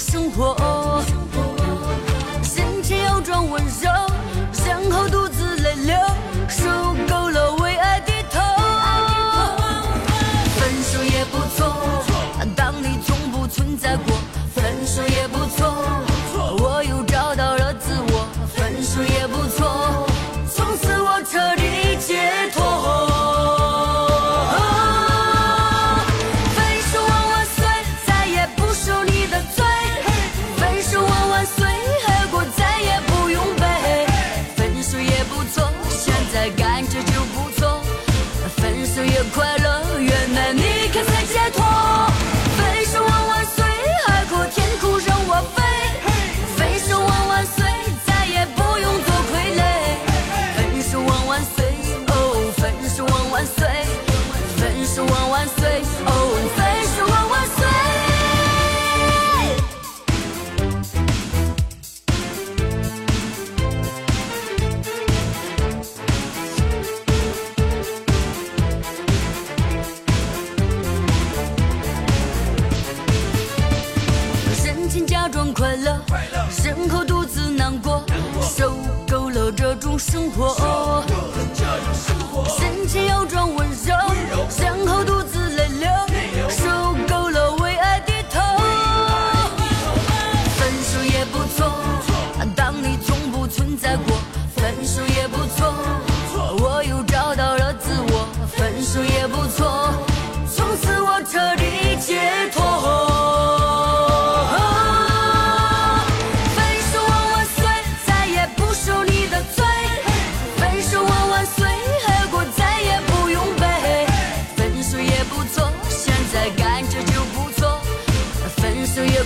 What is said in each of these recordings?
生活。快乐原来你先假装快乐身后独自难过受够了这种生活。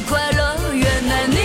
快乐，原来你。